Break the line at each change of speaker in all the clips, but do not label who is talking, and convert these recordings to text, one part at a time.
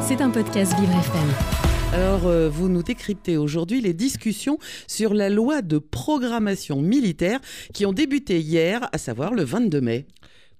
C'est un podcast Vivre FM.
Alors, euh, vous nous décryptez aujourd'hui les discussions sur la loi de programmation militaire qui ont débuté hier, à savoir le 22 mai.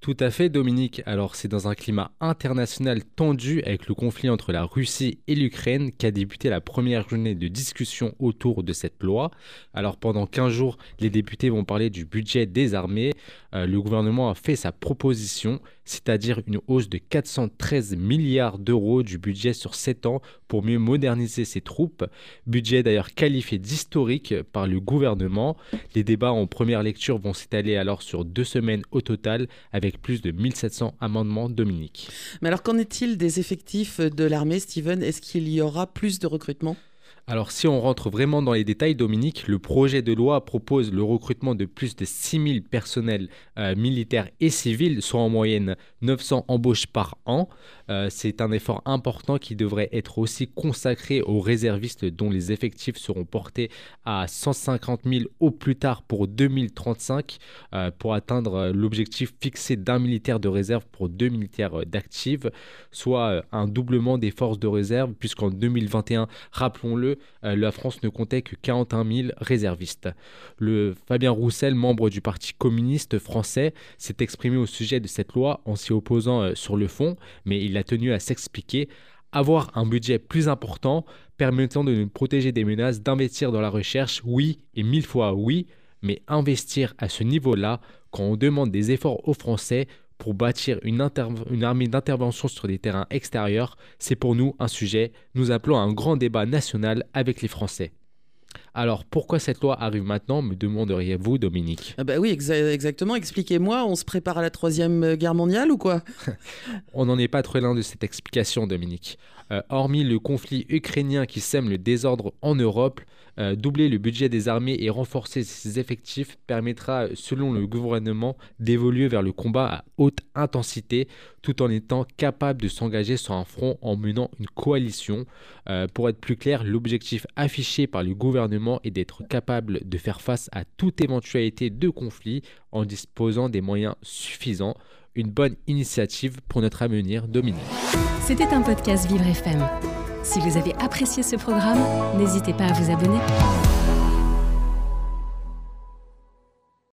Tout à fait, Dominique. Alors, c'est dans un climat international tendu avec le conflit entre la Russie et l'Ukraine qu'a débuté la première journée de discussion autour de cette loi. Alors, pendant 15 jours, les députés vont parler du budget des armées. Euh, le gouvernement a fait sa proposition, c'est-à-dire une hausse de 413 milliards d'euros du budget sur 7 ans pour mieux moderniser ses troupes. Budget d'ailleurs qualifié d'historique par le gouvernement. Les débats en première lecture vont s'étaler alors sur deux semaines au total avec avec plus de 1700 amendements, Dominique.
Mais alors qu'en est-il des effectifs de l'armée, Steven? Est-ce qu'il y aura plus de recrutement?
Alors si on rentre vraiment dans les détails, Dominique, le projet de loi propose le recrutement de plus de 6000 personnels euh, militaires et civils, soit en moyenne 900 embauches par an. Euh, c'est un effort important qui devrait être aussi consacré aux réservistes dont les effectifs seront portés à 150 000 au plus tard pour 2035 euh, pour atteindre l'objectif fixé d'un militaire de réserve pour deux militaires d'actifs, soit un doublement des forces de réserve puisqu'en 2021, rappelons-le, euh, la France ne comptait que 41 000 réservistes. Le Fabien Roussel, membre du Parti communiste français, s'est exprimé au sujet de cette loi en s'y opposant euh, sur le fond, mais il a tenu à s'expliquer avoir un budget plus important permettant de nous protéger des menaces, d'investir dans la recherche, oui, et mille fois oui, mais investir à ce niveau-là, quand on demande des efforts aux Français, pour bâtir une, armée d'intervention sur des terrains extérieurs, c'est pour nous un sujet. Nous appelons à un grand débat national avec les Français. Alors pourquoi cette loi arrive maintenant, me demanderiez-vous, Dominique?
Ah bah Oui, exactement. Expliquez-moi, on se prépare à la troisième guerre mondiale ou quoi?
On n'en est pas trop loin de cette explication, Dominique. Euh, hormis le conflit ukrainien qui sème le désordre en Europe, euh, doubler le budget des armées et renforcer ses effectifs permettra, selon le gouvernement, d'évoluer vers le combat à haute intensité tout en étant capable de s'engager sur un front en menant une coalition. Euh, pour être plus clair, l'objectif affiché par le est d'être capable de faire face à toute éventualité de conflit en disposant des moyens suffisants. Une bonne initiative pour notre avenir dominé.
C'était un podcast Vivre FM. Si vous avez apprécié ce programme, n'hésitez pas à vous abonner.